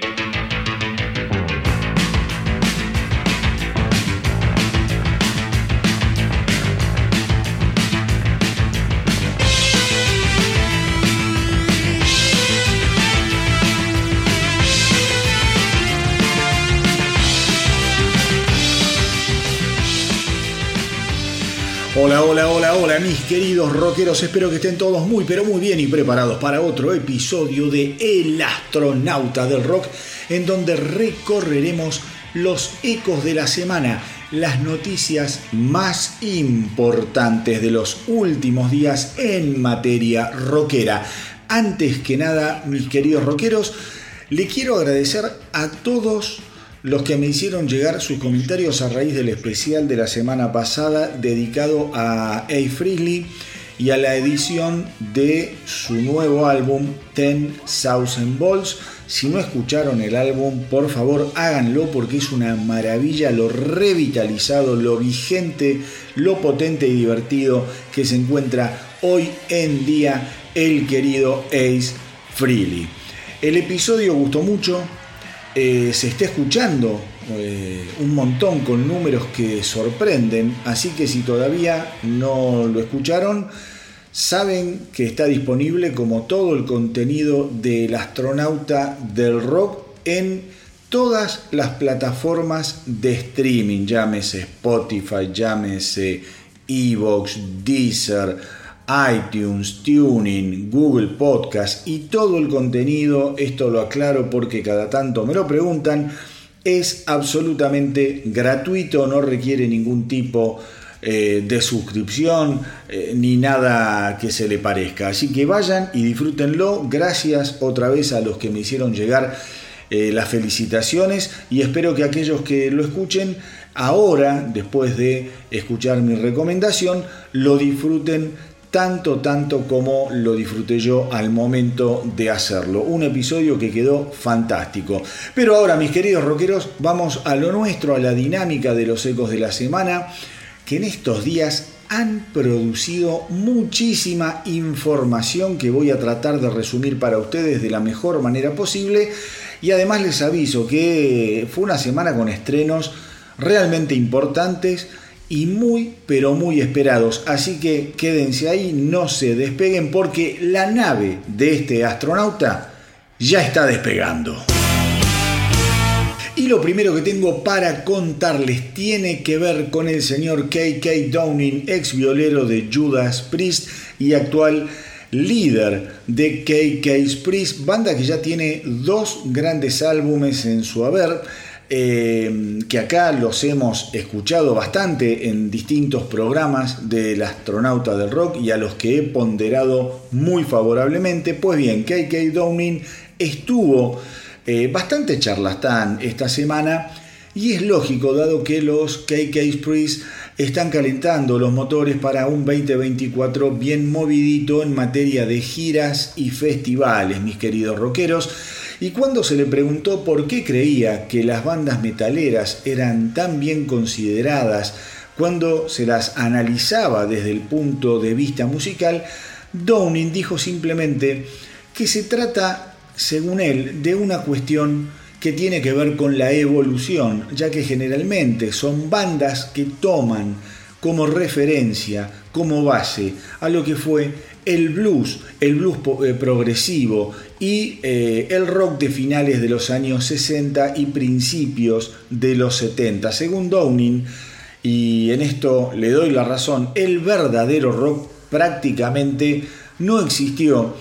Thank you. Mis queridos rockeros. Espero que estén todos muy, pero muy bien y preparados para otro episodio de El astronauta del rock, en donde recorreremos los ecos de la semana, las noticias más importantes de los últimos días en materia rockera. Antes que nada, mis queridos rockeros, le quiero agradecer a todos los que me hicieron llegar sus comentarios a raíz del especial de la semana pasada dedicado a A. Freely y a la edición de su nuevo álbum Ten Thousand Balls. Si no escucharon el álbum, por favor háganlo porque es una maravilla lo revitalizado, lo vigente, lo potente y divertido que se encuentra hoy en día el querido Ace Freely. El episodio gustó mucho, eh, se está escuchando eh, un montón con números que sorprenden, así que si todavía no lo escucharon, saben que está disponible como todo el contenido del astronauta del rock en todas las plataformas de streaming, llámese Spotify, llámese Evox, Deezer, iTunes, Tuning, Google Podcast y todo el contenido, esto lo aclaro porque cada tanto me lo preguntan, es absolutamente gratuito, no requiere ningún tipo eh, de suscripción eh, ni nada que se le parezca. Así que vayan y disfrútenlo. Gracias otra vez a los que me hicieron llegar eh, las felicitaciones y espero que aquellos que lo escuchen ahora, después de escuchar mi recomendación, lo disfruten tanto, tanto como lo disfruté yo al momento de hacerlo. Un episodio que quedó fantástico. Pero ahora, mis queridos rockeros, vamos a lo nuestro, a la dinámica de los ecos de la semana, que en estos días han producido muchísima información que voy a tratar de resumir para ustedes de la mejor manera posible. Y además les aviso que fue una semana con estrenos realmente importantes y muy pero muy esperados. Así que quédense ahí, no se despeguen porque la nave de este astronauta ya está despegando. Y lo primero que tengo para contarles tiene que ver con el señor KK Downing, ex violero de Judas Priest y actual líder de KK Priest, banda que ya tiene dos grandes álbumes en su haber eh, que acá los hemos escuchado bastante en distintos programas del astronauta del rock y a los que he ponderado muy favorablemente. Pues bien, KK Downing estuvo eh, bastante charlastán esta semana y es lógico dado que los KK Priest están calentando los motores para un 2024 bien movidito en materia de giras y festivales, mis queridos rockeros. Y cuando se le preguntó por qué creía que las bandas metaleras eran tan bien consideradas cuando se las analizaba desde el punto de vista musical, Downing dijo simplemente que se trata, según él, de una cuestión que tiene que ver con la evolución, ya que generalmente son bandas que toman como referencia, como base a lo que fue el blues, el blues eh, progresivo y eh, el rock de finales de los años 60 y principios de los 70. Según Downing, y en esto le doy la razón, el verdadero rock prácticamente no existió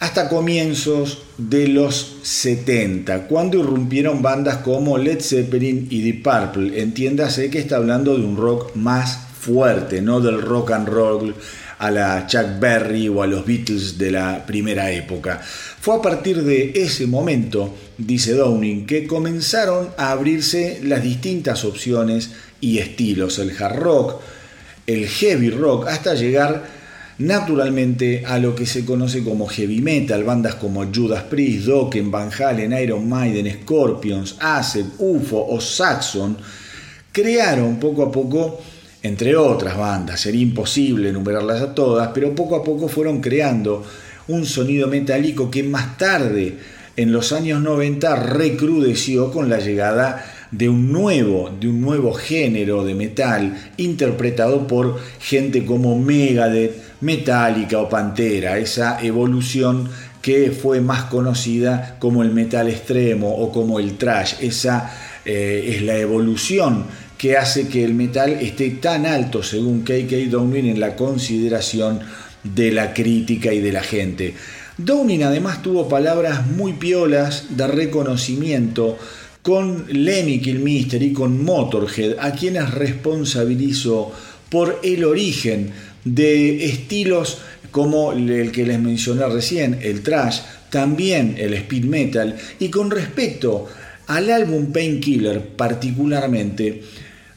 hasta comienzos de los 70, cuando irrumpieron bandas como Led Zeppelin y Deep Purple. Entiéndase que está hablando de un rock más fuerte, no del rock and roll a la Chuck Berry o a los Beatles de la primera época. Fue a partir de ese momento, dice Downing, que comenzaron a abrirse las distintas opciones y estilos, el hard rock, el heavy rock, hasta llegar naturalmente a lo que se conoce como heavy metal, bandas como Judas Priest, Dokken, Van Halen, Iron Maiden, Scorpions, Acid, UFO o Saxon, crearon poco a poco entre otras bandas. Sería imposible enumerarlas a todas, pero poco a poco fueron creando un sonido metálico que más tarde en los años 90 recrudeció con la llegada de un nuevo, de un nuevo género de metal interpretado por gente como Megadeth, Metallica o Pantera, esa evolución que fue más conocida como el metal extremo o como el trash. Esa eh, es la evolución que hace que el metal esté tan alto, según KK Downing, en la consideración de la crítica y de la gente. Downing además tuvo palabras muy piolas de reconocimiento con Lemmy Kilmister y con Motorhead, a quienes responsabilizó por el origen de estilos como el que les mencioné recién, el trash, también el speed metal, y con respecto al álbum Painkiller particularmente,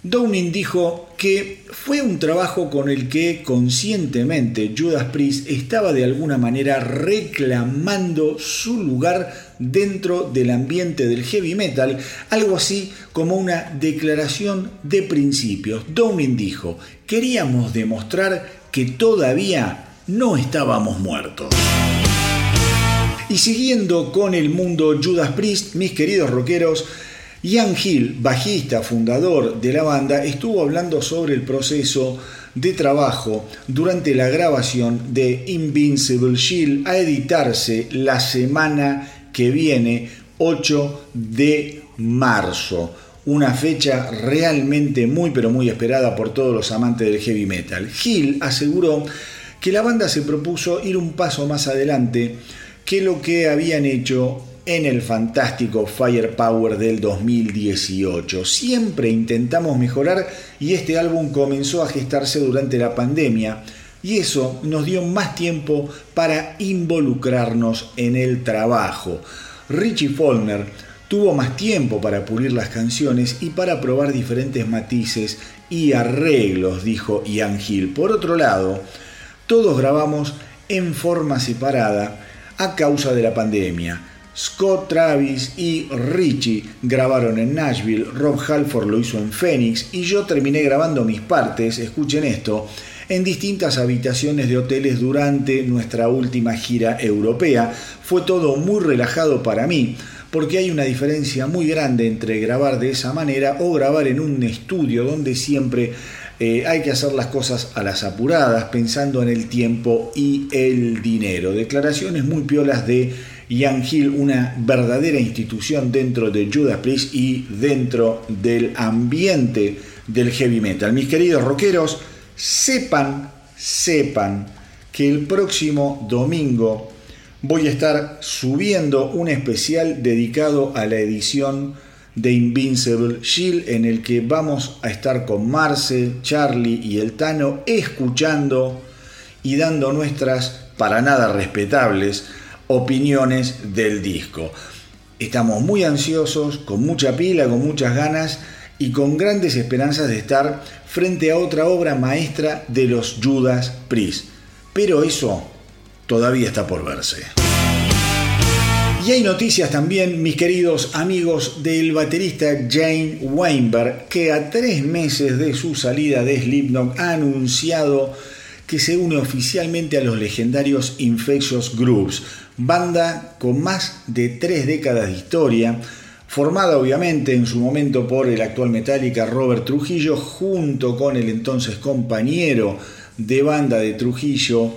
Downing dijo que fue un trabajo con el que conscientemente Judas Priest estaba de alguna manera reclamando su lugar dentro del ambiente del heavy metal, algo así como una declaración de principios. Downing dijo, queríamos demostrar que todavía no estábamos muertos. Y siguiendo con el mundo Judas Priest, mis queridos rockeros, Ian Hill, bajista, fundador de la banda, estuvo hablando sobre el proceso de trabajo durante la grabación de Invincible Shield a editarse la semana que viene, 8 de marzo. Una fecha realmente muy pero muy esperada por todos los amantes del heavy metal. Hill aseguró que la banda se propuso ir un paso más adelante que lo que habían hecho en el fantástico Firepower del 2018. Siempre intentamos mejorar y este álbum comenzó a gestarse durante la pandemia y eso nos dio más tiempo para involucrarnos en el trabajo. Richie Follner tuvo más tiempo para pulir las canciones y para probar diferentes matices y arreglos, dijo Ian Hill. Por otro lado, todos grabamos en forma separada a causa de la pandemia Scott Travis y Richie grabaron en Nashville, Rob Halford lo hizo en Phoenix y yo terminé grabando mis partes, escuchen esto, en distintas habitaciones de hoteles durante nuestra última gira europea. Fue todo muy relajado para mí, porque hay una diferencia muy grande entre grabar de esa manera o grabar en un estudio donde siempre eh, hay que hacer las cosas a las apuradas, pensando en el tiempo y el dinero. Declaraciones muy piolas de Ian Hill, una verdadera institución dentro de Judas Priest y dentro del ambiente del heavy metal. Mis queridos rockeros, sepan, sepan que el próximo domingo voy a estar subiendo un especial dedicado a la edición de Invincible Shield en el que vamos a estar con Marce, Charlie y el Tano escuchando y dando nuestras para nada respetables opiniones del disco. Estamos muy ansiosos, con mucha pila, con muchas ganas y con grandes esperanzas de estar frente a otra obra maestra de los Judas Priest. Pero eso todavía está por verse. Y hay noticias también, mis queridos amigos, del baterista Jane Weinberg, que a tres meses de su salida de Slipknot ha anunciado que se une oficialmente a los legendarios Infectious Groups, banda con más de tres décadas de historia, formada obviamente en su momento por el actual Metallica Robert Trujillo, junto con el entonces compañero de banda de Trujillo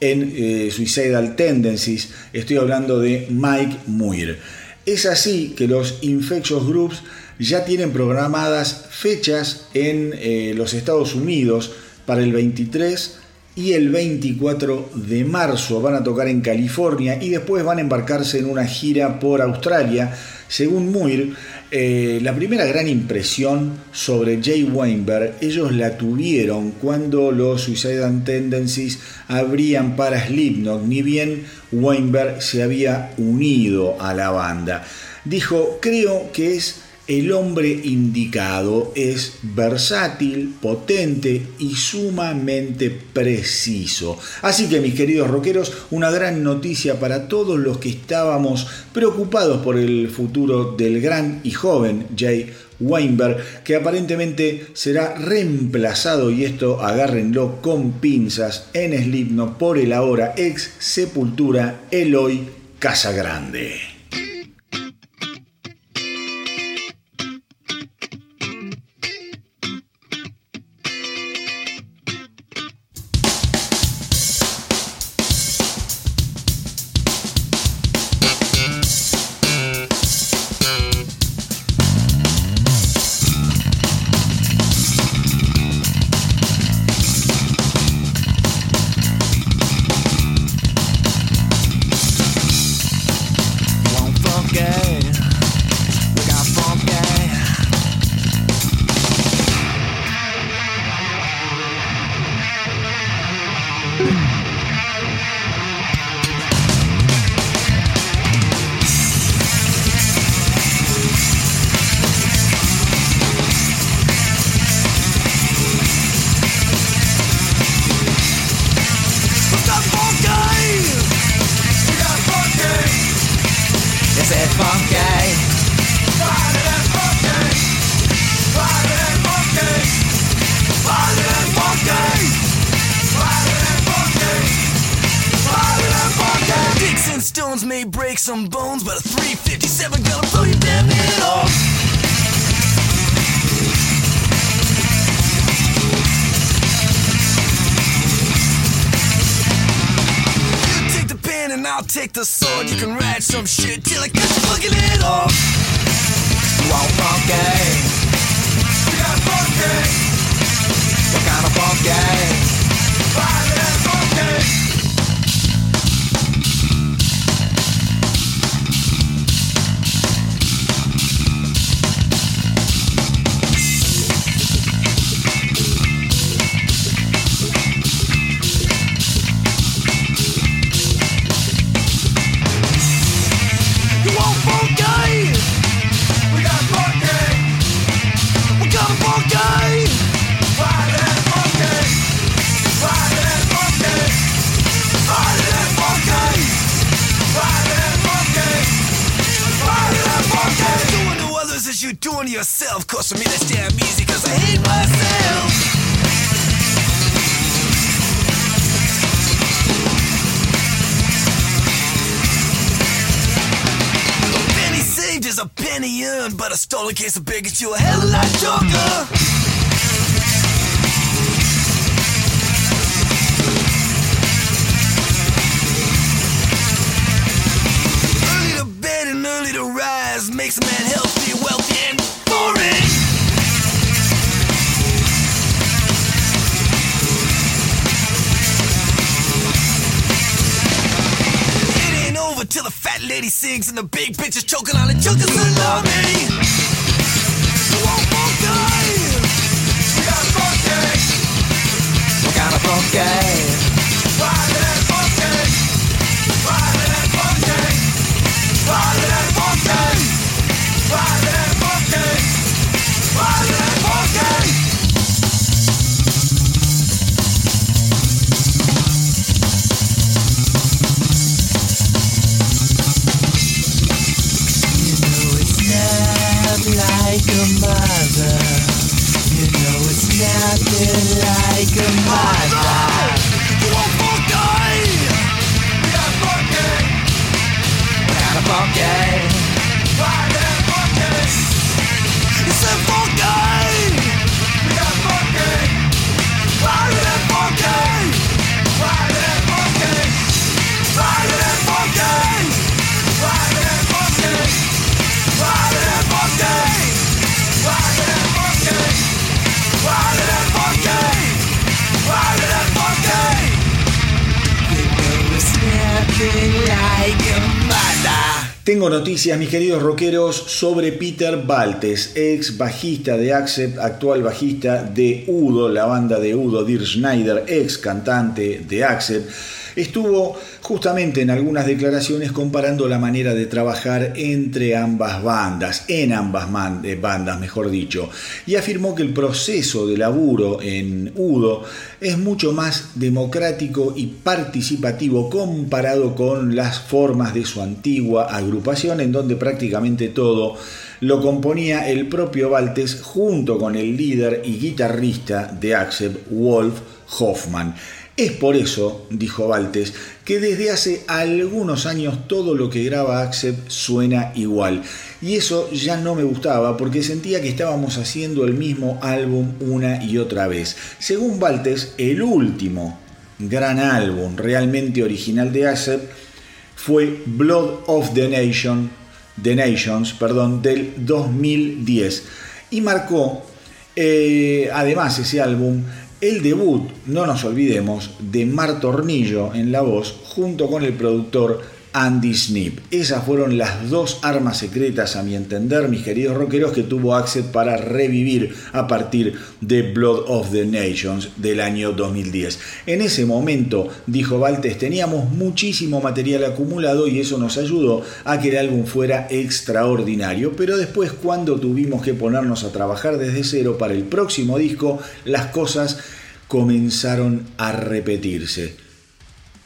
en eh, Suicidal Tendencies, estoy hablando de Mike Muir. Es así que los Infectious Groups ya tienen programadas fechas en eh, los Estados Unidos para el 23 y el 24 de marzo van a tocar en California y después van a embarcarse en una gira por Australia. Según Muir, eh, la primera gran impresión sobre Jay Weinberg ellos la tuvieron cuando los Suicidal Tendencies abrían para Slipknot, ni bien Weinberg se había unido a la banda. Dijo, creo que es el hombre indicado es versátil, potente y sumamente preciso. Así que mis queridos rockeros, una gran noticia para todos los que estábamos preocupados por el futuro del gran y joven Jay Weinberg, que aparentemente será reemplazado, y esto agárrenlo con pinzas, en Slipknot por el ahora ex Sepultura Eloy Casagrande. Some shit stolen case of beer gets you a hell of a lot younger. Early to bed and early to rise makes a man Sings and the big bitches choking on the chunks love me. Won't die. We got a funk We got a funk noticias, mis queridos rockeros, sobre Peter Baltes, ex bajista de Accept, actual bajista de Udo, la banda de Udo, Dirk Schneider, ex cantante de Accept. Estuvo justamente en algunas declaraciones comparando la manera de trabajar entre ambas bandas, en ambas eh, bandas, mejor dicho, y afirmó que el proceso de laburo en Udo es mucho más democrático y participativo comparado con las formas de su antigua agrupación en donde prácticamente todo lo componía el propio Baltes junto con el líder y guitarrista de Accept, Wolf Hoffman. Es por eso, dijo Baltes, que desde hace algunos años todo lo que graba Accept suena igual. Y eso ya no me gustaba porque sentía que estábamos haciendo el mismo álbum una y otra vez. Según Baltes, el último gran álbum realmente original de Accept fue Blood of the Nation, Nations, del 2010 y marcó eh, además ese álbum el debut, no nos olvidemos, de Mar Tornillo en la voz junto con el productor Andy Snip. Esas fueron las dos armas secretas, a mi entender, mis queridos rockeros, que tuvo Accept para revivir a partir de Blood of the Nations del año 2010. En ese momento, dijo Valtes, teníamos muchísimo material acumulado y eso nos ayudó a que el álbum fuera extraordinario, pero después cuando tuvimos que ponernos a trabajar desde cero para el próximo disco, las cosas comenzaron a repetirse.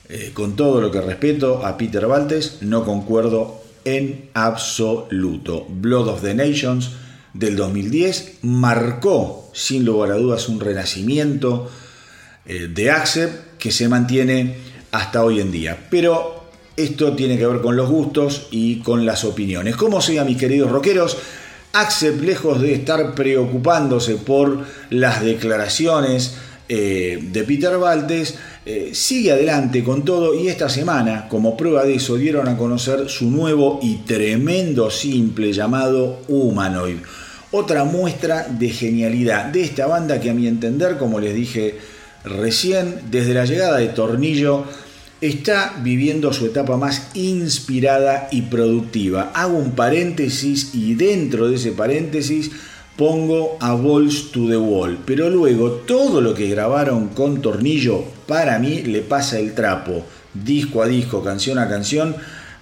Eh, con todo lo que respeto a Peter Baltes, no concuerdo en absoluto. Blood of the Nations del 2010 marcó, sin lugar a dudas, un renacimiento eh, de Accept que se mantiene hasta hoy en día. Pero esto tiene que ver con los gustos y con las opiniones. Como sea, mis queridos rockeros, Accept, lejos de estar preocupándose por las declaraciones eh, de Peter Valtes, eh, sigue adelante con todo y esta semana, como prueba de eso, dieron a conocer su nuevo y tremendo simple llamado Humanoid. Otra muestra de genialidad de esta banda que a mi entender, como les dije recién, desde la llegada de Tornillo, está viviendo su etapa más inspirada y productiva. Hago un paréntesis y dentro de ese paréntesis pongo a Balls to the Wall. Pero luego todo lo que grabaron con Tornillo para mí le pasa el trapo, disco a disco, canción a canción,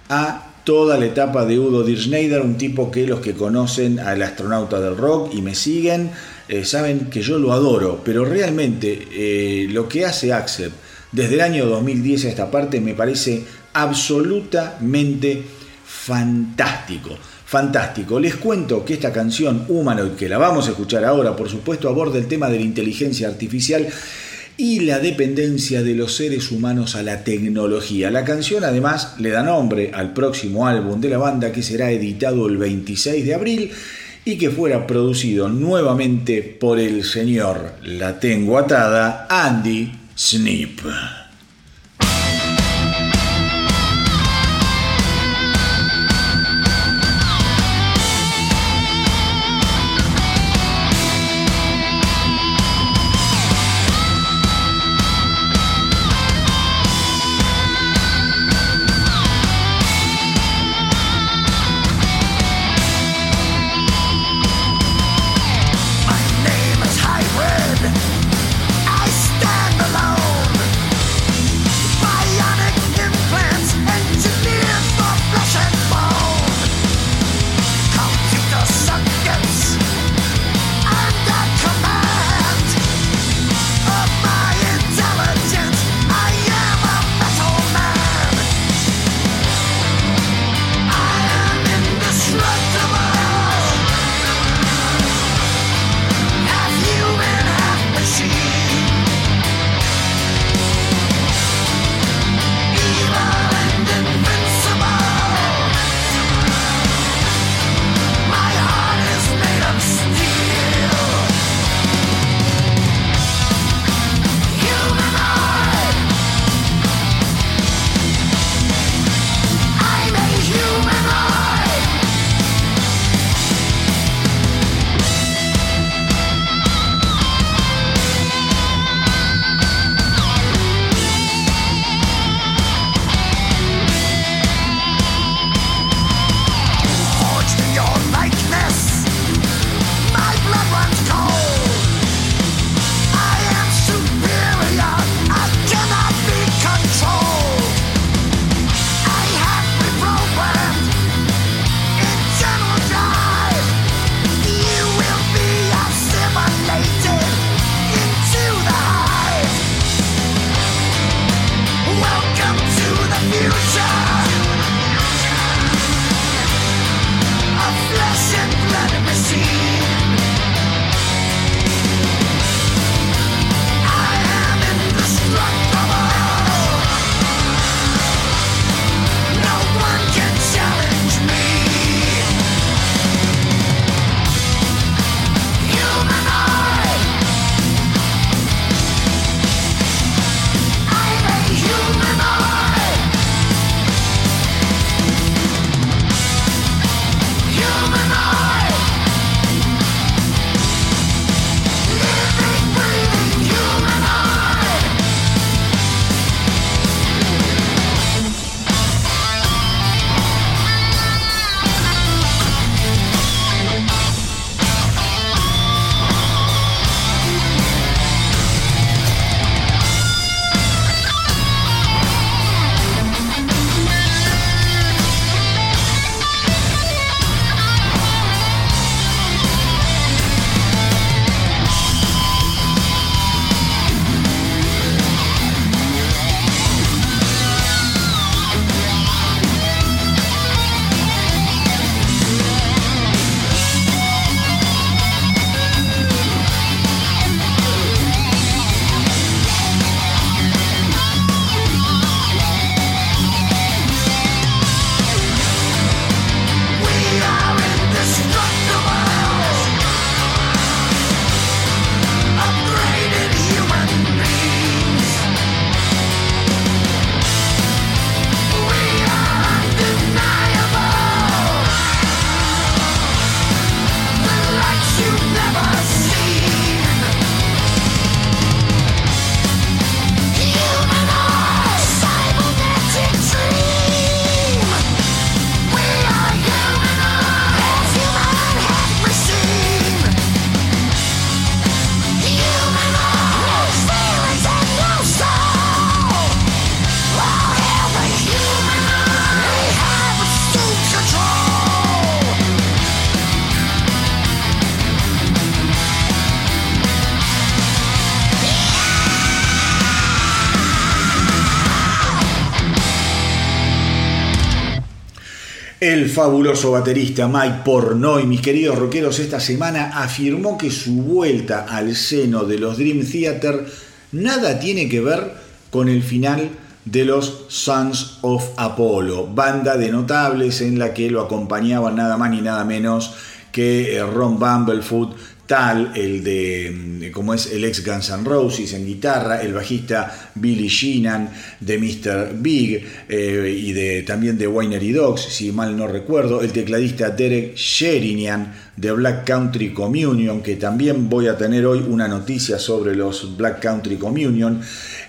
a toda la etapa de Udo Dirschneider, un tipo que los que conocen al astronauta del rock y me siguen, eh, saben que yo lo adoro, pero realmente eh, lo que hace Axel desde el año 2010 a esta parte me parece absolutamente fantástico. Fantástico. Les cuento que esta canción Humanoid, que la vamos a escuchar ahora, por supuesto, aborda el tema de la inteligencia artificial y la dependencia de los seres humanos a la tecnología. La canción además le da nombre al próximo álbum de la banda que será editado el 26 de abril y que fuera producido nuevamente por el señor, la tengo atada, Andy Sneap. Fabuloso baterista Mike Pornoy, mis queridos rockeros, esta semana afirmó que su vuelta al seno de los Dream Theater nada tiene que ver con el final de los Sons of Apollo, banda de notables en la que lo acompañaban nada más ni nada menos que eh, Ron Bumblefoot, el de, como es el ex Guns N' Roses en guitarra, el bajista Billy Sheenan de Mr. Big eh, y de, también de Winery Dogs, si mal no recuerdo, el tecladista Derek Sherinian de Black Country Communion, que también voy a tener hoy una noticia sobre los Black Country Communion,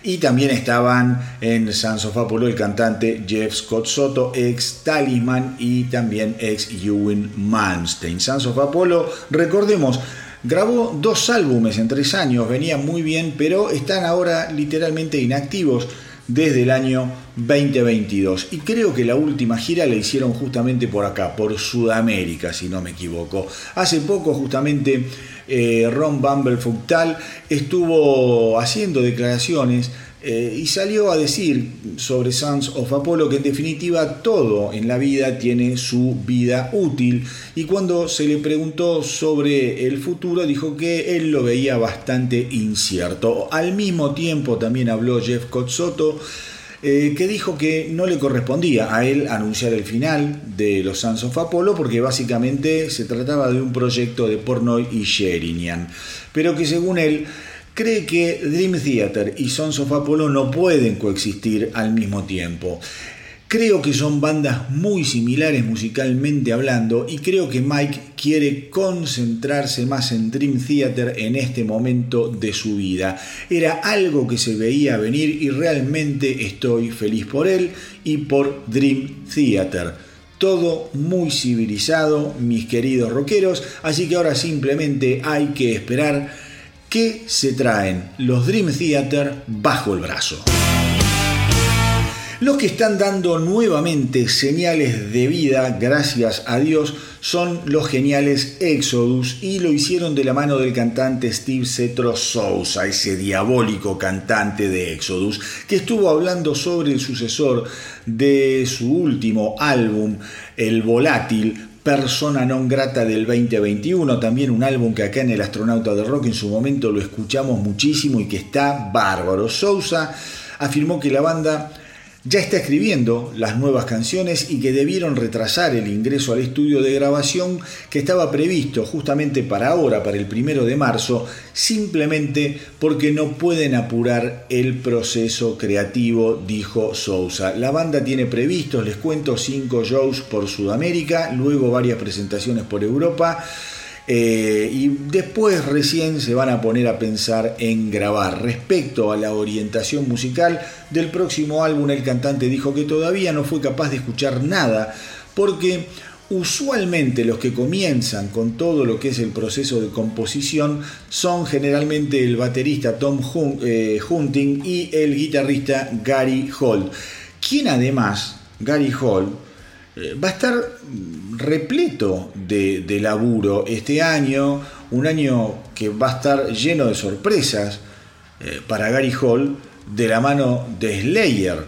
y también estaban en Sons of el cantante Jeff Scott Soto, ex Talisman y también ex Ewan Malmsteen. Sons of recordemos, Grabó dos álbumes en tres años, venían muy bien, pero están ahora literalmente inactivos desde el año 2022. Y creo que la última gira la hicieron justamente por acá, por Sudamérica, si no me equivoco. Hace poco justamente eh, Ron Bumblefoot tal estuvo haciendo declaraciones eh, y salió a decir sobre Sons of Apollo que en definitiva todo en la vida tiene su vida útil y cuando se le preguntó sobre el futuro dijo que él lo veía bastante incierto. Al mismo tiempo también habló Jeff Cotsoto eh, que dijo que no le correspondía a él anunciar el final de los Sons of Apollo porque básicamente se trataba de un proyecto de Pornoy y Sherinian, pero que según él cree que Dream Theater y Sons of Apollo no pueden coexistir al mismo tiempo. Creo que son bandas muy similares musicalmente hablando y creo que Mike quiere concentrarse más en Dream Theater en este momento de su vida. Era algo que se veía venir y realmente estoy feliz por él y por Dream Theater. Todo muy civilizado, mis queridos rockeros, así que ahora simplemente hay que esperar que se traen los Dream Theater bajo el brazo. Los que están dando nuevamente señales de vida, gracias a Dios, son los geniales Exodus y lo hicieron de la mano del cantante Steve Cetro Sousa, ese diabólico cantante de Exodus, que estuvo hablando sobre el sucesor de su último álbum, El Volátil, Persona non grata del 2021, también un álbum que acá en el Astronauta de Rock en su momento lo escuchamos muchísimo y que está bárbaro. Sousa afirmó que la banda ya está escribiendo las nuevas canciones y que debieron retrasar el ingreso al estudio de grabación que estaba previsto justamente para ahora, para el primero de marzo, simplemente porque no pueden apurar el proceso creativo, dijo Sousa. La banda tiene previstos, les cuento, cinco shows por Sudamérica, luego varias presentaciones por Europa eh, y después recién se van a poner a pensar en grabar. Respecto a la orientación musical del próximo álbum, el cantante dijo que todavía no fue capaz de escuchar nada porque usualmente los que comienzan con todo lo que es el proceso de composición son generalmente el baterista Tom eh, Hunting y el guitarrista Gary Holt, quien además, Gary Holt, eh, va a estar repleto de, laburo este año, un año que va a estar lleno de sorpresas eh, para Gary Hall de la mano de Slayer,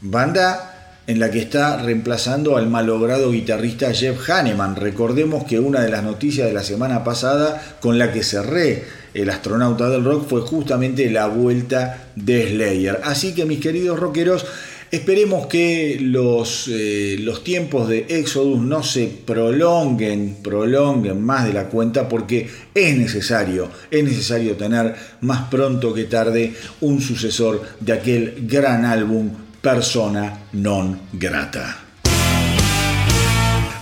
banda en la que está reemplazando al malogrado guitarrista Jeff Hanneman. Recordemos que una de las noticias de la semana pasada con la que cerré el astronauta del rock fue justamente la vuelta de Slayer. Así que mis queridos rockeros, Esperemos que los, eh, los, tiempos de Exodus no se prolonguen, prolonguen más de la cuenta porque es necesario, es necesario tener más pronto que tarde un sucesor de aquel gran álbum Persona non grata.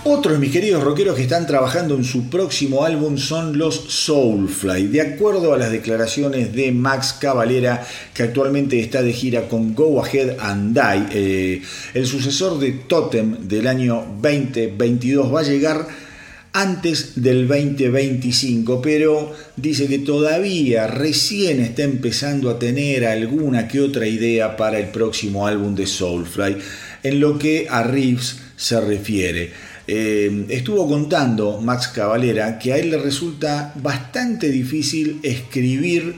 Otros mis queridos rockeros que están trabajando en su próximo álbum son los Soulfly. De acuerdo a las declaraciones de Max Cavalera, que actualmente está de gira con Go Ahead and Die, eh, el sucesor de Totem del año 2022 va a llegar antes del 2025, pero dice que todavía recién está empezando a tener alguna que otra idea para el próximo álbum de Soulfly, en lo que a Reeves se refiere. Eh, estuvo contando Max Cavalera que a él le resulta bastante difícil escribir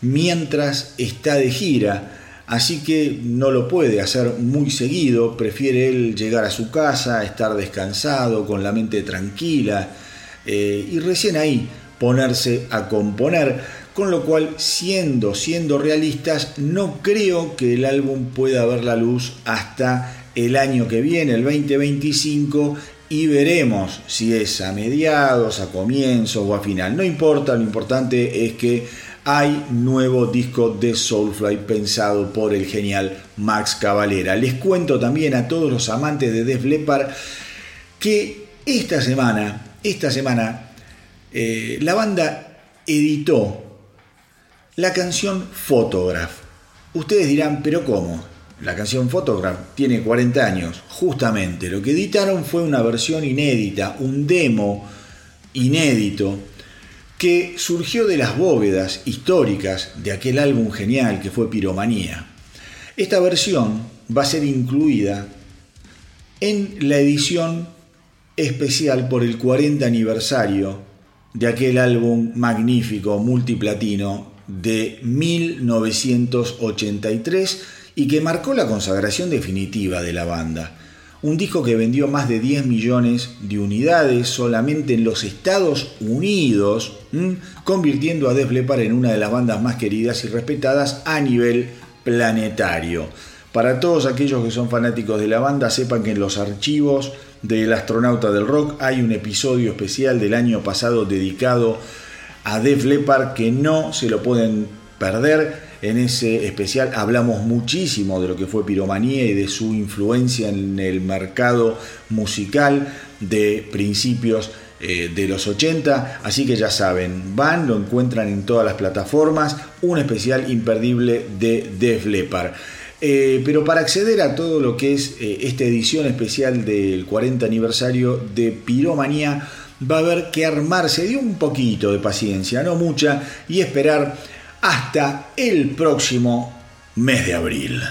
mientras está de gira. así que no lo puede hacer muy seguido, prefiere él llegar a su casa, estar descansado, con la mente tranquila eh, y recién ahí ponerse a componer, con lo cual siendo, siendo realistas, no creo que el álbum pueda ver la luz hasta el año que viene, el 2025, y veremos si es a mediados, a comienzos o a final. No importa, lo importante es que hay nuevo disco de Soulfly pensado por el genial Max Cavalera. Les cuento también a todos los amantes de Def Leppard que esta semana, esta semana, eh, la banda editó la canción Photograph. Ustedes dirán, pero ¿cómo? La canción Photograph tiene 40 años. Justamente, lo que editaron fue una versión inédita, un demo inédito que surgió de las bóvedas históricas de aquel álbum genial que fue Piromanía. Esta versión va a ser incluida en la edición especial por el 40 aniversario de aquel álbum magnífico multiplatino de 1983 y que marcó la consagración definitiva de la banda. Un disco que vendió más de 10 millones de unidades solamente en los Estados Unidos, convirtiendo a Def Leppard en una de las bandas más queridas y respetadas a nivel planetario. Para todos aquellos que son fanáticos de la banda, sepan que en los archivos del astronauta del rock hay un episodio especial del año pasado dedicado a Def Leppard que no se lo pueden perder en ese especial. Hablamos muchísimo de lo que fue Piromanía y de su influencia en el mercado musical de principios eh, de los 80, así que ya saben, van, lo encuentran en todas las plataformas, un especial imperdible de Def Leppard. Eh, pero para acceder a todo lo que es eh, esta edición especial del 40 aniversario de Piromanía, va a haber que armarse. De un poquito de paciencia, no mucha, y esperar hasta el próximo mes de abril.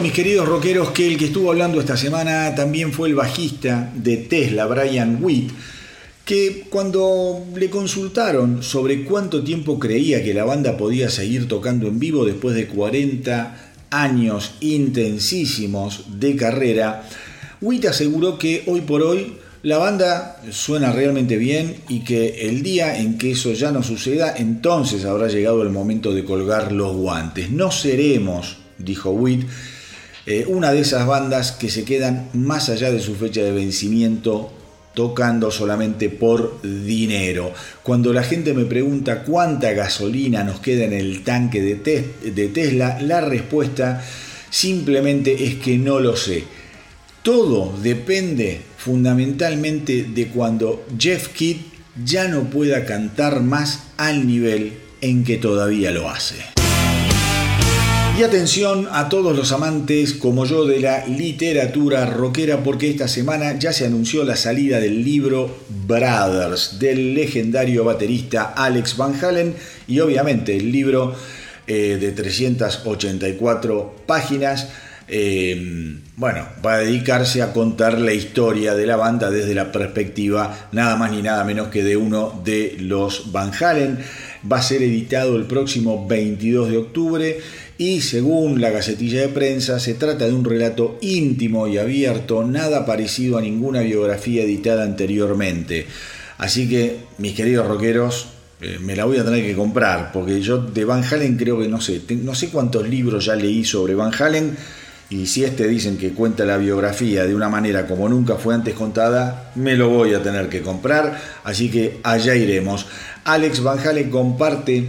Mis queridos rockeros, que el que estuvo hablando esta semana también fue el bajista de Tesla, Brian Witt, que cuando le consultaron sobre cuánto tiempo creía que la banda podía seguir tocando en vivo después de 40 años intensísimos de carrera, Witt aseguró que hoy por hoy la banda suena realmente bien y que el día en que eso ya no suceda, entonces habrá llegado el momento de colgar los guantes. No seremos, dijo Witt, eh, una de esas bandas que se quedan más allá de su fecha de vencimiento tocando solamente por dinero. Cuando la gente me pregunta cuánta gasolina nos queda en el tanque de, de Tesla, la respuesta simplemente es que no lo sé. Todo depende fundamentalmente de cuando Jeff Kidd ya no pueda cantar más al nivel en que todavía lo hace. Y atención a todos los amantes como yo de la literatura rockera porque esta semana ya se anunció la salida del libro Brothers del legendario baterista Alex Van Halen y obviamente el libro eh, de 384 páginas eh, bueno, va a dedicarse a contar la historia de la banda desde la perspectiva nada más ni nada menos que de uno de los Van Halen. Va a ser editado el próximo 22 de octubre y según la Gacetilla de Prensa se trata de un relato íntimo y abierto, nada parecido a ninguna biografía editada anteriormente. Así que, mis queridos rockeros, eh, me la voy a tener que comprar, porque yo de Van Halen creo que no sé, no sé cuántos libros ya leí sobre Van Halen y si este dicen que cuenta la biografía de una manera como nunca fue antes contada, me lo voy a tener que comprar, así que allá iremos. Alex Van Halen comparte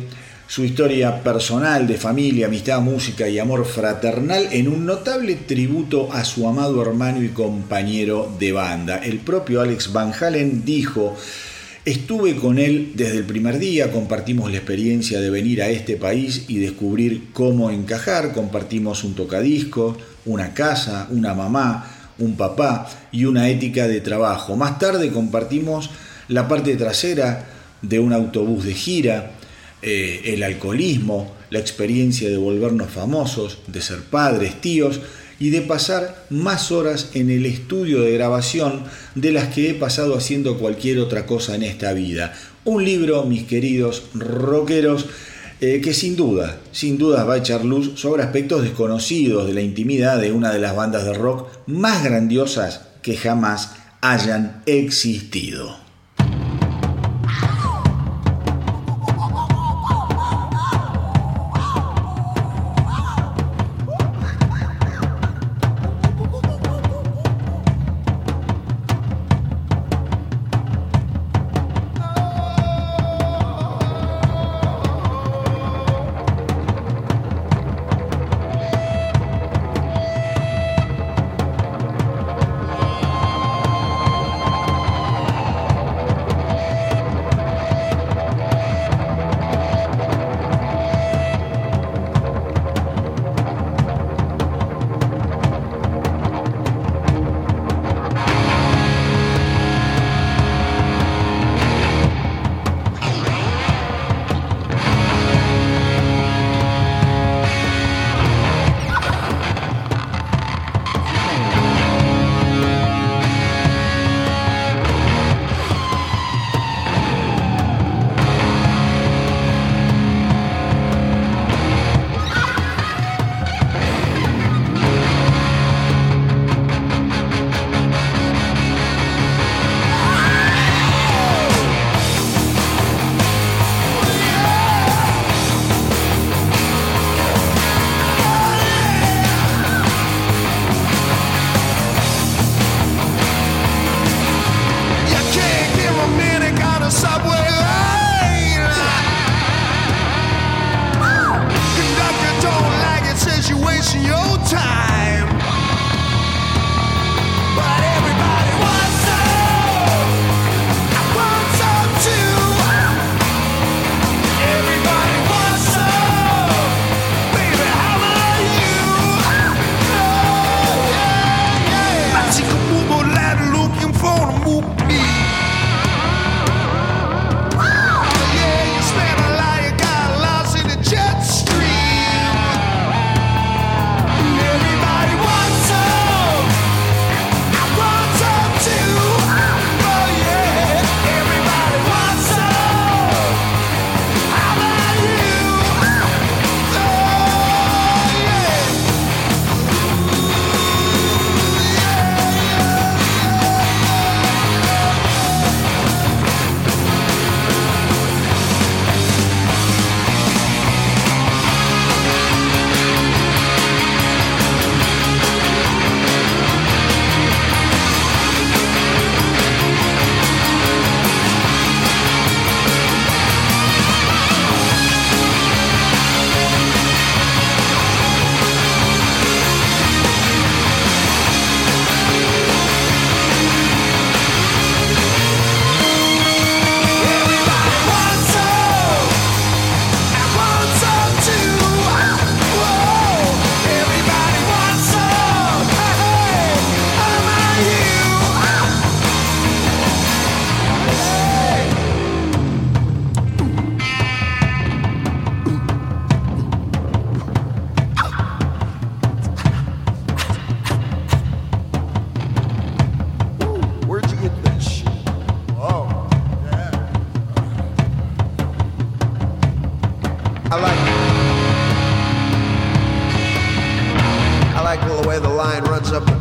su historia personal de familia, amistad, música y amor fraternal en un notable tributo a su amado hermano y compañero de banda. El propio Alex Van Halen dijo Estuve con él desde el primer día, compartimos la experiencia de venir a este país y descubrir cómo encajar, compartimos un tocadisco, una casa, una mamá, un papá y una ética de trabajo. Más tarde compartimos la parte trasera de un autobús de gira, eh, el alcoholismo, la experiencia de volvernos famosos, de ser padres, tíos y de pasar más horas en el estudio de grabación de las que he pasado haciendo cualquier otra cosa en esta vida. Un libro, mis queridos rockeros, eh, que sin duda, sin duda va a echar luz sobre aspectos desconocidos de la intimidad de una de las bandas de rock más grandiosas que jamás hayan existido.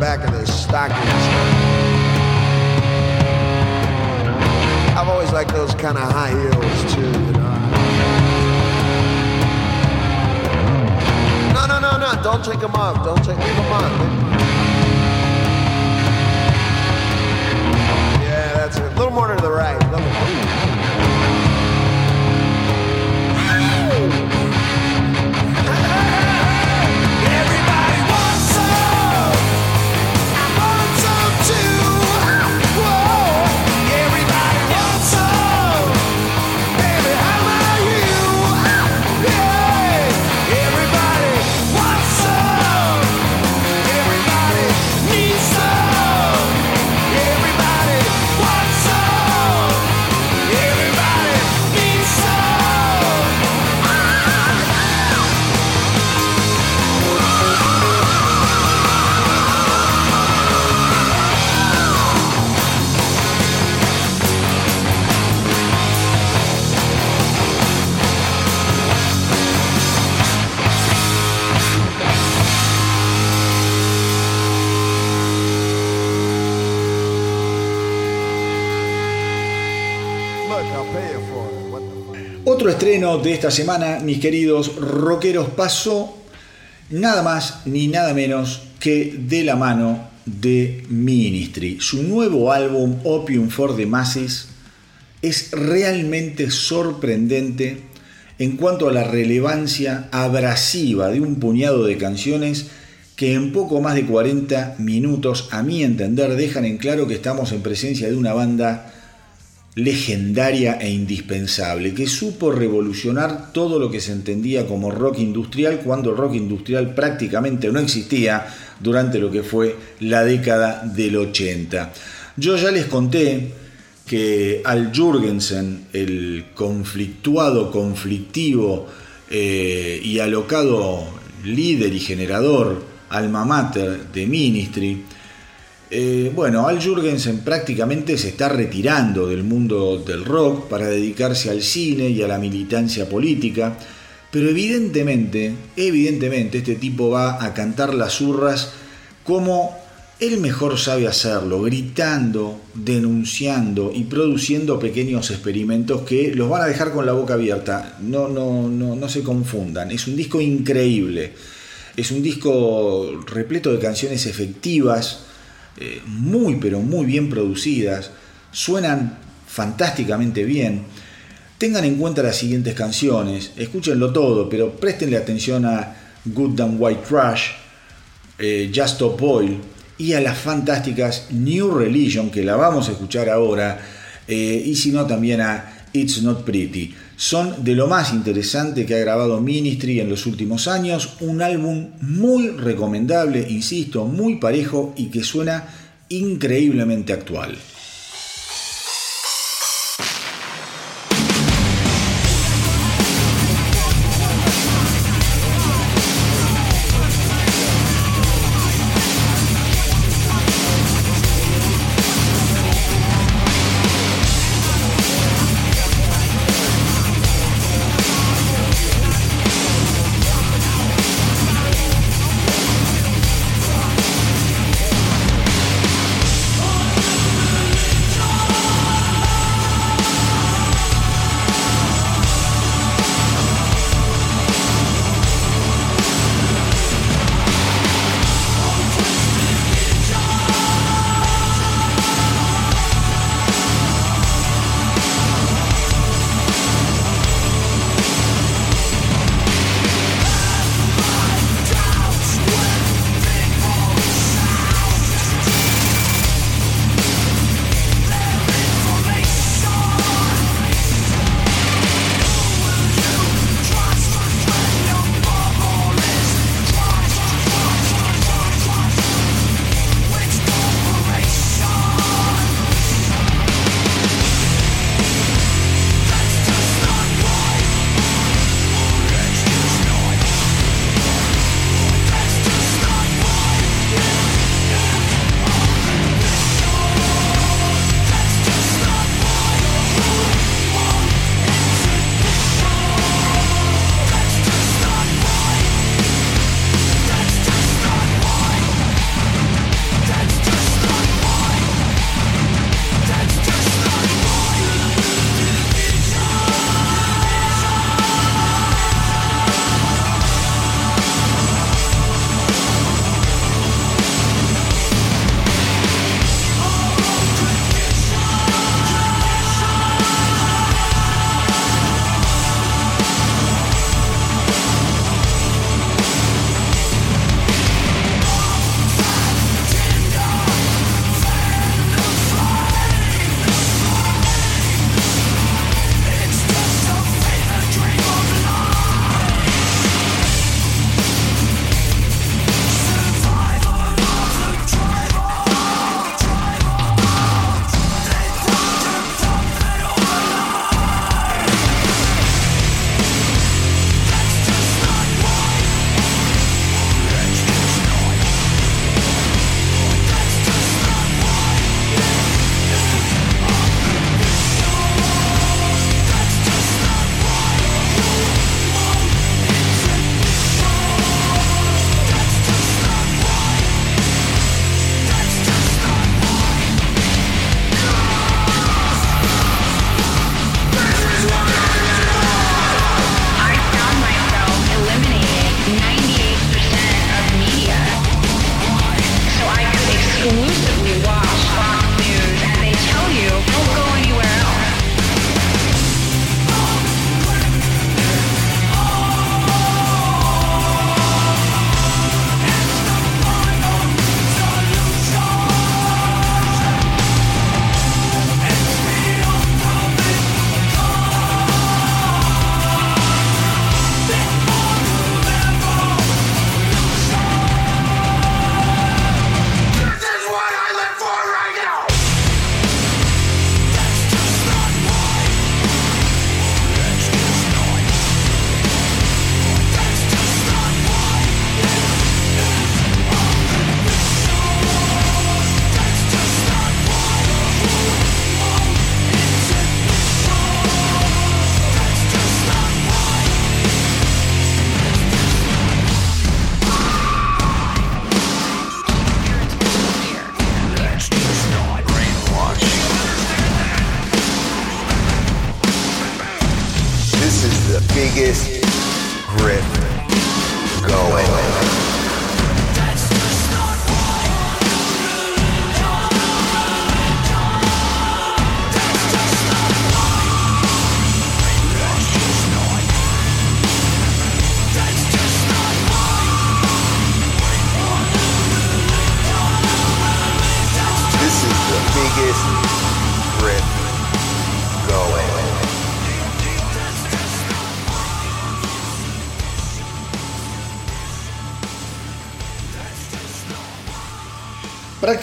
Back of the stockings. I've always liked those kind of high heels too, you know. No, no, no, no! Don't take them off. Don't take leave them on. Yeah, that's it. A little more to the right. Estreno de esta semana, mis queridos rockeros, pasó nada más ni nada menos que de la mano de Ministry. Su nuevo álbum, Opium for the Masses, es realmente sorprendente en cuanto a la relevancia abrasiva de un puñado de canciones que en poco más de 40 minutos, a mi entender, dejan en claro que estamos en presencia de una banda legendaria e indispensable, que supo revolucionar todo lo que se entendía como rock industrial cuando el rock industrial prácticamente no existía durante lo que fue la década del 80. Yo ya les conté que Al Jurgensen, el conflictuado, conflictivo eh, y alocado líder y generador, alma mater de Ministry, eh, bueno, Al Jurgensen prácticamente se está retirando del mundo del rock para dedicarse al cine y a la militancia política, pero evidentemente, evidentemente este tipo va a cantar las urras como él mejor sabe hacerlo, gritando, denunciando y produciendo pequeños experimentos que los van a dejar con la boca abierta. No, no, no, no se confundan. Es un disco increíble. Es un disco repleto de canciones efectivas, eh, muy pero muy bien producidas, suenan fantásticamente bien. Tengan en cuenta las siguientes canciones, escúchenlo todo, pero préstenle atención a Good Damn White Trash, eh, Just Stop Boil y a las fantásticas New Religion, que la vamos a escuchar ahora, eh, y si no también a It's Not Pretty. Son de lo más interesante que ha grabado Ministry en los últimos años, un álbum muy recomendable, insisto, muy parejo y que suena increíblemente actual.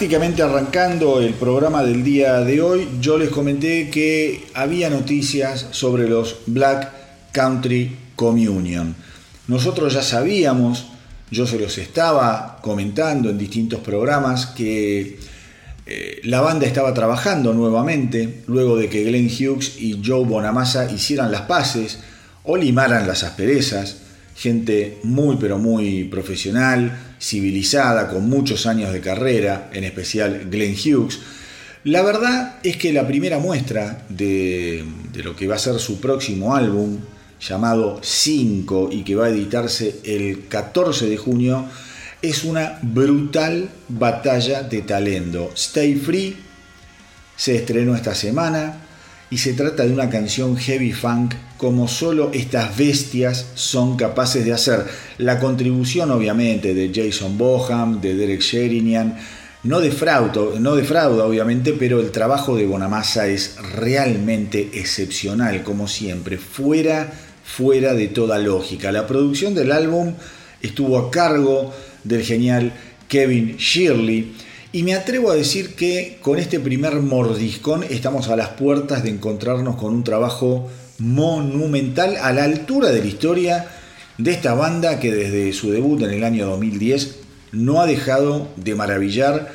Prácticamente arrancando el programa del día de hoy, yo les comenté que había noticias sobre los Black Country Communion. Nosotros ya sabíamos, yo se los estaba comentando en distintos programas, que eh, la banda estaba trabajando nuevamente luego de que Glenn Hughes y Joe Bonamassa hicieran las paces o limaran las asperezas. Gente muy pero muy profesional, civilizada, con muchos años de carrera, en especial Glenn Hughes. La verdad es que la primera muestra de, de lo que va a ser su próximo álbum, llamado 5 y que va a editarse el 14 de junio, es una brutal batalla de talento. Stay Free se estrenó esta semana y se trata de una canción heavy funk como solo estas bestias son capaces de hacer. La contribución obviamente de Jason Boham, de Derek Sherinian, no defrauda, no defrauda obviamente, pero el trabajo de Bonamassa es realmente excepcional, como siempre, fuera, fuera de toda lógica. La producción del álbum estuvo a cargo del genial Kevin Shirley. Y me atrevo a decir que con este primer mordiscón estamos a las puertas de encontrarnos con un trabajo monumental a la altura de la historia de esta banda que desde su debut en el año 2010 no ha dejado de maravillar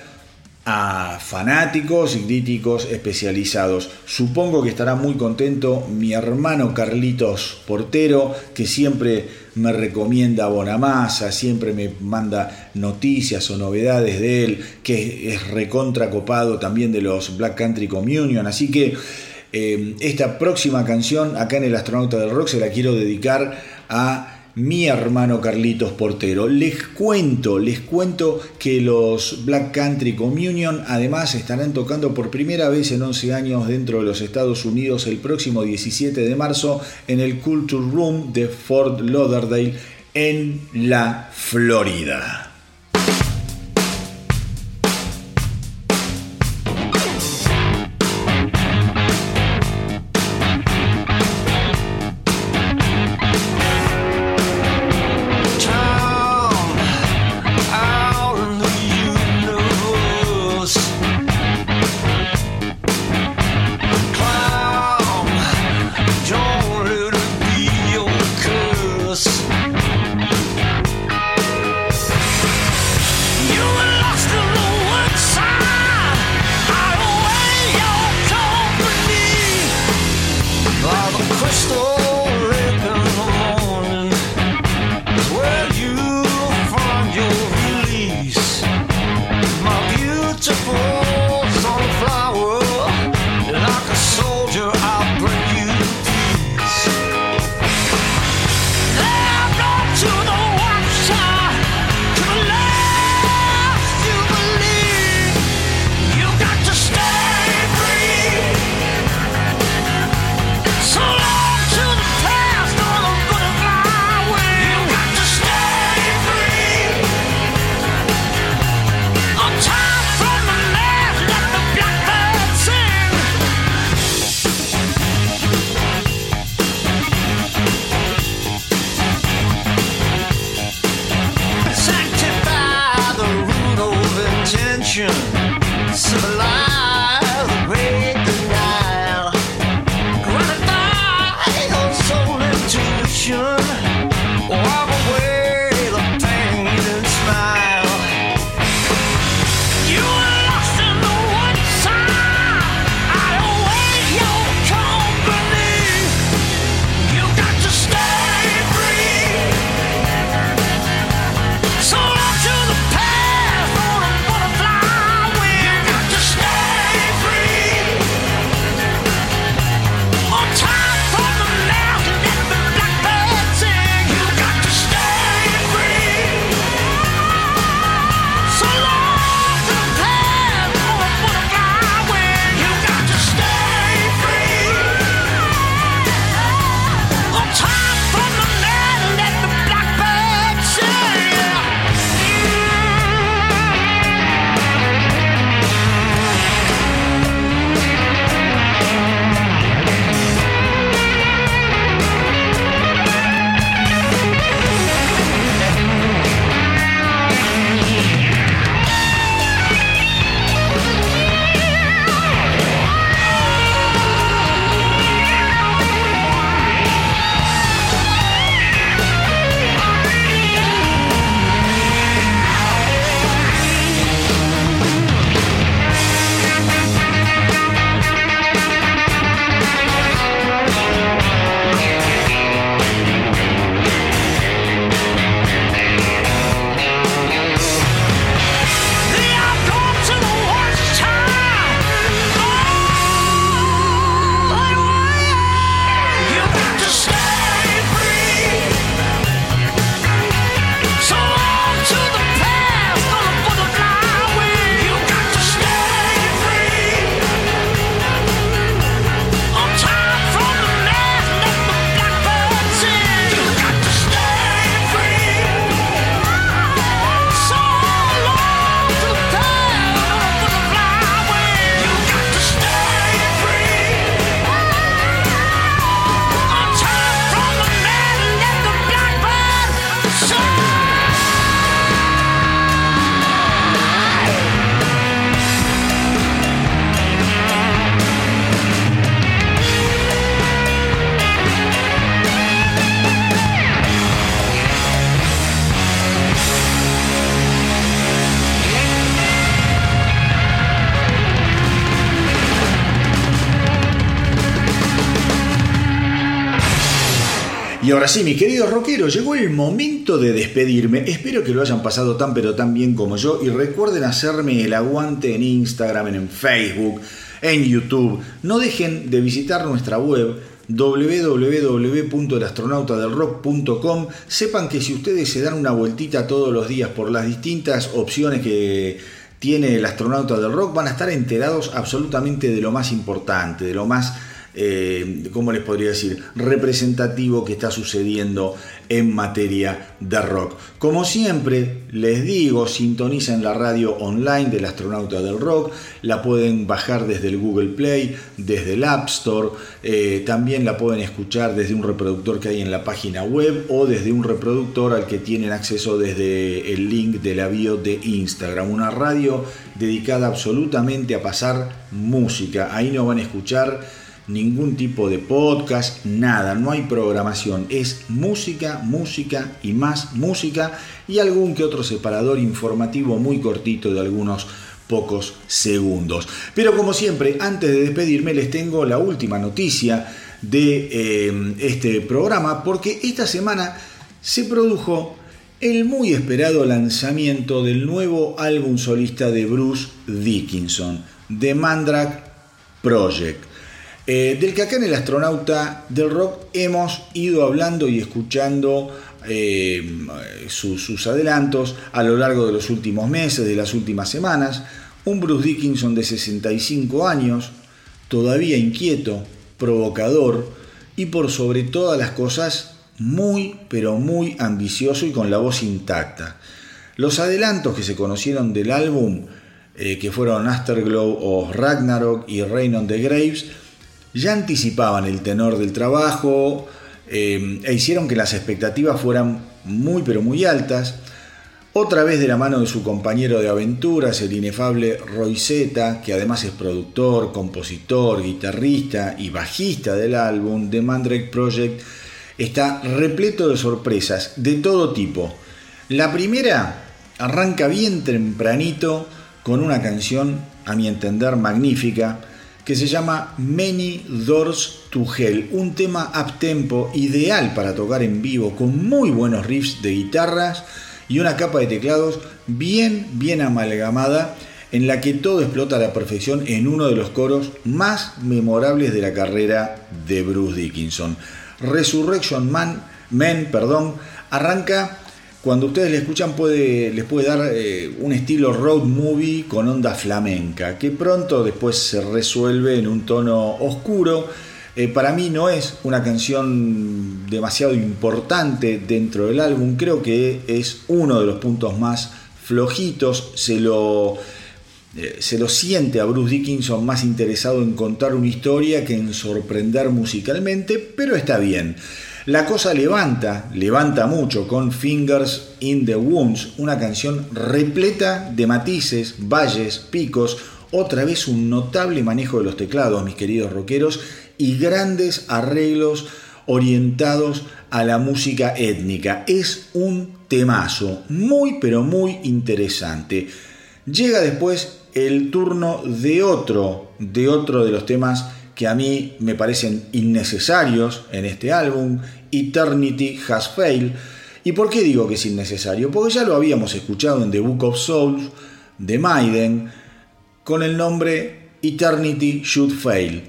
a fanáticos y críticos especializados. Supongo que estará muy contento mi hermano Carlitos Portero, que siempre me recomienda a Bonamassa, siempre me manda noticias o novedades de él, que es recontra copado también de los Black Country Communion. Así que eh, esta próxima canción, acá en el Astronauta del Rock, se la quiero dedicar a mi hermano Carlitos Portero. Les cuento, les cuento que los Black Country Communion además estarán tocando por primera vez en 11 años dentro de los Estados Unidos el próximo 17 de marzo en el Culture Room de Fort Lauderdale en la Florida. Y ahora sí, mis queridos rockeros, llegó el momento de despedirme. Espero que lo hayan pasado tan pero tan bien como yo y recuerden hacerme el aguante en Instagram, en Facebook, en YouTube. No dejen de visitar nuestra web www.elastronautadelrock.com. Sepan que si ustedes se dan una vueltita todos los días por las distintas opciones que tiene el astronauta del rock, van a estar enterados absolutamente de lo más importante, de lo más eh, ¿cómo les podría decir?, representativo que está sucediendo en materia de rock. Como siempre, les digo, sintonicen la radio online del astronauta del rock, la pueden bajar desde el Google Play, desde el App Store, eh, también la pueden escuchar desde un reproductor que hay en la página web o desde un reproductor al que tienen acceso desde el link de la bio de Instagram. Una radio dedicada absolutamente a pasar música. Ahí no van a escuchar ningún tipo de podcast, nada, no hay programación, es música, música y más música y algún que otro separador informativo muy cortito de algunos pocos segundos. Pero como siempre, antes de despedirme les tengo la última noticia de eh, este programa porque esta semana se produjo el muy esperado lanzamiento del nuevo álbum solista de Bruce Dickinson, The Mandrake Project. Eh, del que acá en el astronauta del rock hemos ido hablando y escuchando eh, sus adelantos a lo largo de los últimos meses, de las últimas semanas. Un Bruce Dickinson de 65 años, todavía inquieto, provocador y por sobre todas las cosas muy, pero muy ambicioso y con la voz intacta. Los adelantos que se conocieron del álbum, eh, que fueron Afterglow o Ragnarok y Reign on the Graves, ya anticipaban el tenor del trabajo eh, e hicieron que las expectativas fueran muy pero muy altas. Otra vez de la mano de su compañero de aventuras, el inefable Roy Zeta, que además es productor, compositor, guitarrista y bajista del álbum, The Mandrake Project, está repleto de sorpresas de todo tipo. La primera arranca bien tempranito con una canción, a mi entender, magnífica, que se llama Many Doors to Hell, un tema up tempo ideal para tocar en vivo con muy buenos riffs de guitarras y una capa de teclados bien bien amalgamada en la que todo explota a la perfección en uno de los coros más memorables de la carrera de Bruce Dickinson. Resurrection Man, Men, perdón, arranca cuando ustedes le escuchan puede, les puede dar eh, un estilo road movie con onda flamenca, que pronto después se resuelve en un tono oscuro. Eh, para mí no es una canción demasiado importante dentro del álbum, creo que es uno de los puntos más flojitos, se lo, eh, se lo siente a Bruce Dickinson más interesado en contar una historia que en sorprender musicalmente, pero está bien. La cosa levanta, levanta mucho con Fingers in the Wounds, una canción repleta de matices, valles, picos, otra vez un notable manejo de los teclados, mis queridos rockeros, y grandes arreglos orientados a la música étnica. Es un temazo, muy pero muy interesante. Llega después el turno de otro, de otro de los temas que a mí me parecen innecesarios en este álbum, Eternity Has Failed. ¿Y por qué digo que es innecesario? Porque ya lo habíamos escuchado en The Book of Souls de Maiden con el nombre Eternity Should Fail.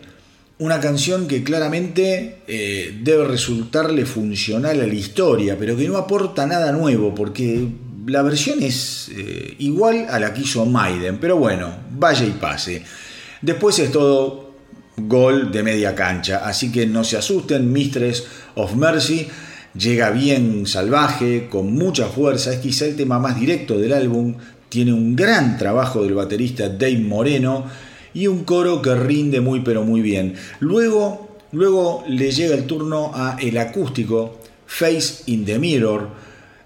Una canción que claramente eh, debe resultarle funcional a la historia, pero que no aporta nada nuevo, porque la versión es eh, igual a la que hizo Maiden, pero bueno, vaya y pase. Después es todo gol de media cancha. Así que no se asusten, Mistress of Mercy llega bien salvaje, con mucha fuerza, es quizá el tema más directo del álbum, tiene un gran trabajo del baterista Dave Moreno y un coro que rinde muy pero muy bien. Luego, luego le llega el turno a el acústico Face in the Mirror.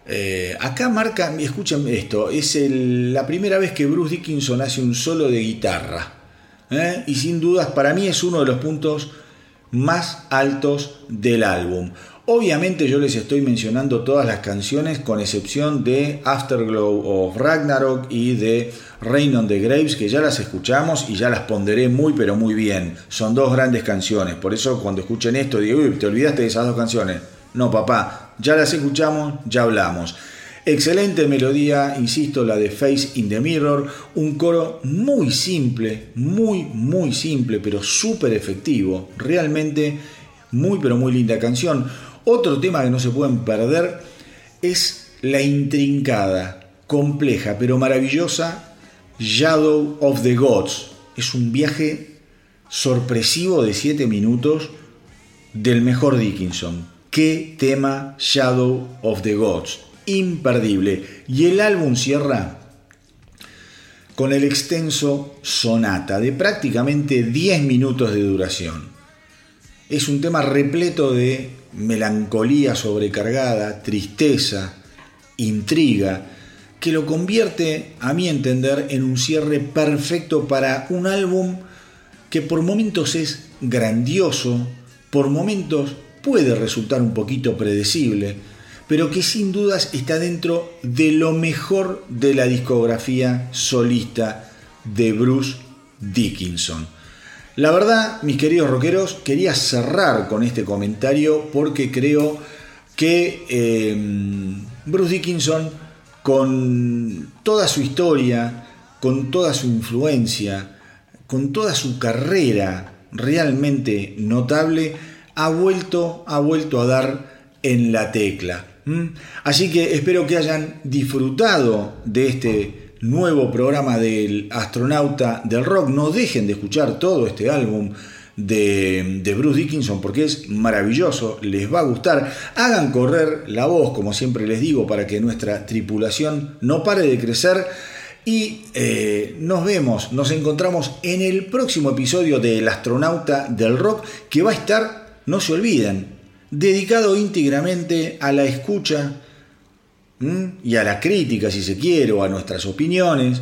Eh, acá marca, escuchen esto, es la primera vez que Bruce Dickinson hace un solo de guitarra. ¿eh? y sin dudas para mí es uno de los puntos más altos del álbum. Obviamente yo les estoy mencionando todas las canciones con excepción de Afterglow of Ragnarok y de Rain on the Graves que ya las escuchamos y ya las ponderé muy pero muy bien. Son dos grandes canciones, por eso cuando escuchen esto digo, uy, te olvidaste de esas dos canciones. No, papá, ya las escuchamos, ya hablamos. Excelente melodía, insisto, la de Face in the Mirror, un coro muy simple, muy, muy simple, pero súper efectivo, realmente muy, pero muy linda canción. Otro tema que no se pueden perder es la intrincada, compleja, pero maravillosa Shadow of the Gods. Es un viaje sorpresivo de 7 minutos del mejor Dickinson. ¿Qué tema Shadow of the Gods? Imperdible. Y el álbum cierra con el extenso sonata de prácticamente 10 minutos de duración. Es un tema repleto de melancolía sobrecargada, tristeza, intriga, que lo convierte, a mi entender, en un cierre perfecto para un álbum que por momentos es grandioso, por momentos puede resultar un poquito predecible, pero que sin dudas está dentro de lo mejor de la discografía solista de Bruce Dickinson. La verdad, mis queridos rockeros, quería cerrar con este comentario porque creo que eh, Bruce Dickinson, con toda su historia, con toda su influencia, con toda su carrera realmente notable, ha vuelto, ha vuelto a dar en la tecla. ¿Mm? Así que espero que hayan disfrutado de este nuevo programa del astronauta del rock. No dejen de escuchar todo este álbum de, de, Bruce Dickinson porque es maravilloso, les va a gustar. Hagan correr la voz, como siempre les digo, para que nuestra tripulación no pare de crecer. Y eh, nos vemos, nos encontramos en el próximo episodio del astronauta del rock que va a estar, no se olviden, dedicado íntegramente a la escucha y a la crítica, si se quiere, o a nuestras opiniones,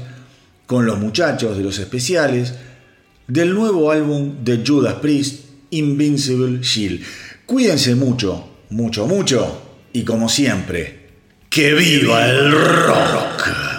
con los muchachos de los especiales, del nuevo álbum de Judas Priest, Invincible Shield. Cuídense mucho, mucho, mucho, y como siempre, ¡que viva el rock!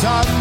sun